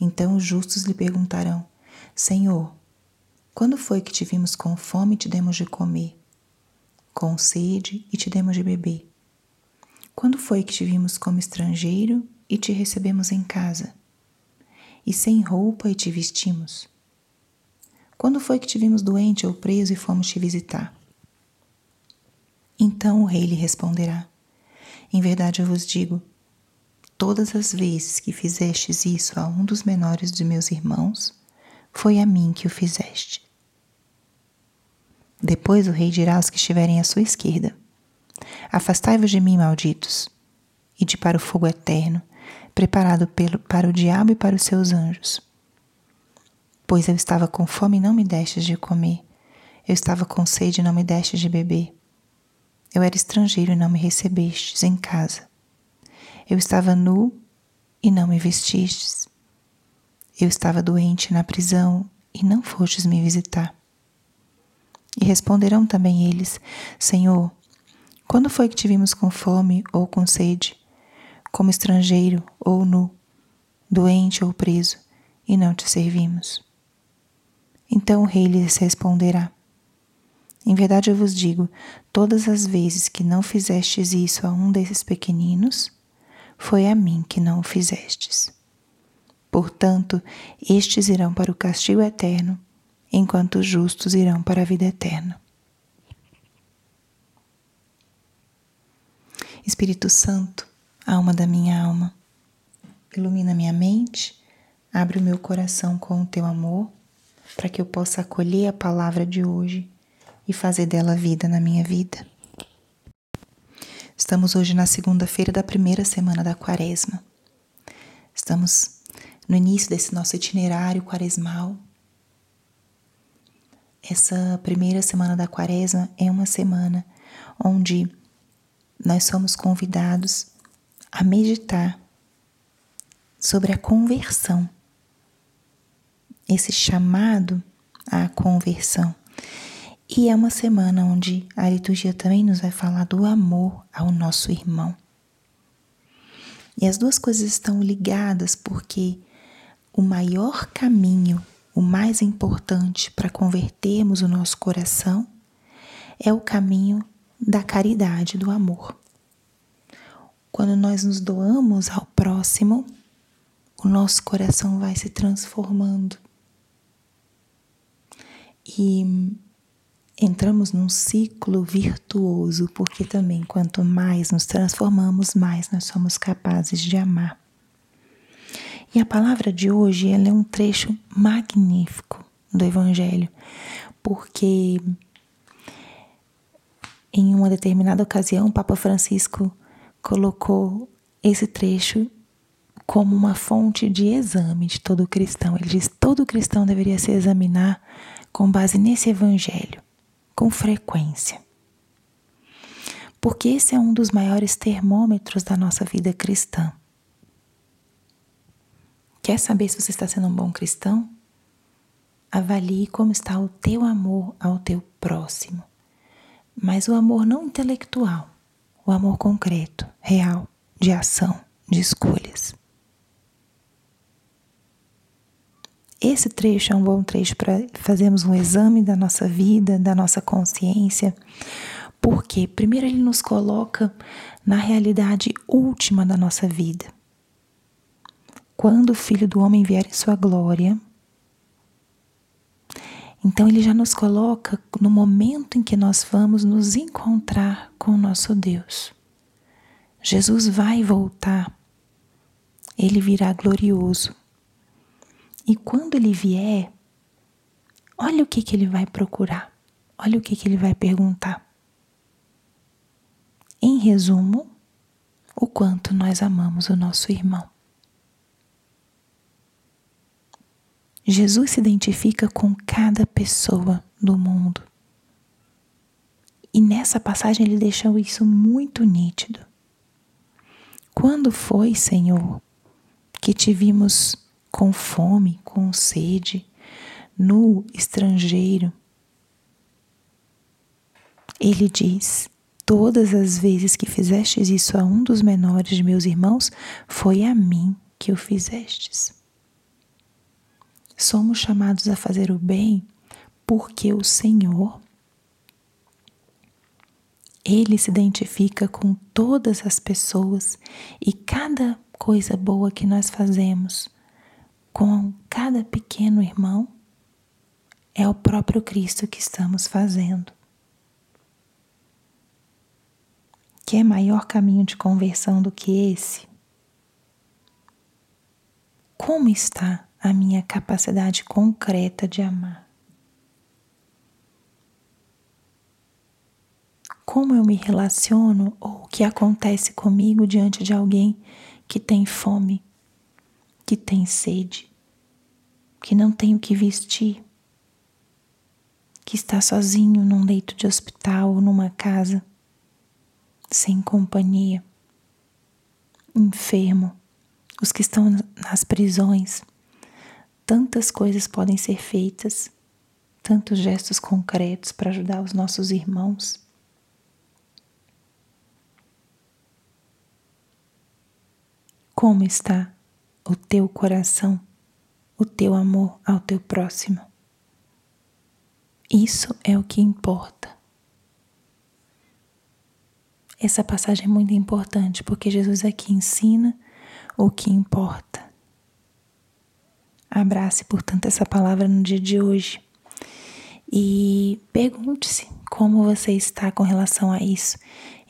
Então os justos lhe perguntarão: Senhor, quando foi que te vimos com fome e te demos de comer, com sede e te demos de beber? Quando foi que te vimos como estrangeiro e te recebemos em casa? E sem roupa e te vestimos? Quando foi que te vimos doente ou preso e fomos te visitar? Então o rei lhe responderá: Em verdade eu vos digo, todas as vezes que fizestes isso a um dos menores de meus irmãos, foi a mim que o fizeste. Depois o rei dirá aos que estiverem à sua esquerda: Afastai-vos de mim, malditos, e de para o fogo eterno, preparado pelo, para o diabo e para os seus anjos. Pois eu estava com fome e não me destes de comer, eu estava com sede e não me destes de beber. Eu era estrangeiro e não me recebestes em casa. Eu estava nu e não me vestistes. Eu estava doente na prisão e não fostes me visitar. E responderão também eles: Senhor, quando foi que te vimos com fome ou com sede, como estrangeiro ou nu, doente ou preso, e não te servimos? Então o rei lhes responderá: Em verdade eu vos digo, todas as vezes que não fizestes isso a um desses pequeninos, foi a mim que não o fizestes. Portanto, estes irão para o castigo eterno, enquanto os justos irão para a vida eterna. Espírito Santo, alma da minha alma, ilumina minha mente, abre o meu coração com o teu amor, para que eu possa acolher a palavra de hoje e fazer dela vida na minha vida. Estamos hoje na segunda-feira da primeira semana da quaresma. Estamos no início desse nosso itinerário quaresmal. Essa primeira semana da quaresma é uma semana onde nós somos convidados a meditar sobre a conversão, esse chamado à conversão. E é uma semana onde a liturgia também nos vai falar do amor ao nosso irmão. E as duas coisas estão ligadas porque o maior caminho, o mais importante para convertermos o nosso coração é o caminho da caridade, do amor. Quando nós nos doamos ao próximo, o nosso coração vai se transformando. E entramos num ciclo virtuoso, porque também quanto mais nos transformamos, mais nós somos capazes de amar. E a palavra de hoje ela é um trecho magnífico do Evangelho, porque em uma determinada ocasião o Papa Francisco colocou esse trecho como uma fonte de exame de todo cristão. Ele diz: todo cristão deveria se examinar com base nesse Evangelho com frequência. Porque esse é um dos maiores termômetros da nossa vida cristã. Quer saber se você está sendo um bom cristão? Avalie como está o teu amor ao teu próximo. Mas o amor não intelectual, o amor concreto, real, de ação, de escolhas. Esse trecho é um bom trecho para fazermos um exame da nossa vida, da nossa consciência, porque, primeiro, ele nos coloca na realidade última da nossa vida. quando o Filho do Homem vier em sua glória. Então ele já nos coloca no momento em que nós vamos nos encontrar com o nosso Deus. Jesus vai voltar. Ele virá glorioso. E quando ele vier, olha o que, que ele vai procurar. Olha o que, que ele vai perguntar. Em resumo, o quanto nós amamos o nosso irmão. Jesus se identifica com cada pessoa do mundo. E nessa passagem ele deixou isso muito nítido. Quando foi, Senhor, que te vimos com fome, com sede, no estrangeiro? Ele diz: Todas as vezes que fizestes isso a um dos menores de meus irmãos, foi a mim que o fizestes. Somos chamados a fazer o bem porque o Senhor, Ele se identifica com todas as pessoas e cada coisa boa que nós fazemos com cada pequeno irmão é o próprio Cristo que estamos fazendo. Que é maior caminho de conversão do que esse? Como está a minha capacidade concreta de amar. Como eu me relaciono ou o que acontece comigo diante de alguém que tem fome, que tem sede, que não tem o que vestir, que está sozinho num leito de hospital ou numa casa, sem companhia, enfermo, os que estão nas prisões, tantas coisas podem ser feitas, tantos gestos concretos para ajudar os nossos irmãos. Como está o teu coração, o teu amor ao teu próximo? Isso é o que importa. Essa passagem é muito importante porque Jesus aqui ensina o que importa. Abrace, portanto, essa palavra no dia de hoje e pergunte-se como você está com relação a isso.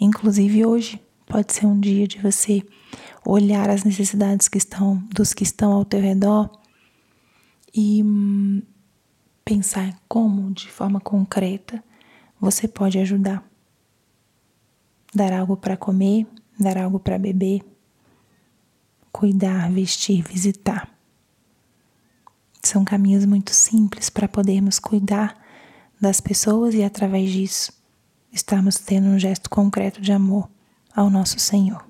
Inclusive hoje pode ser um dia de você olhar as necessidades que estão dos que estão ao teu redor e hum, pensar como, de forma concreta, você pode ajudar. Dar algo para comer, dar algo para beber, cuidar, vestir, visitar. São caminhos muito simples para podermos cuidar das pessoas e, através disso, estarmos tendo um gesto concreto de amor ao nosso Senhor.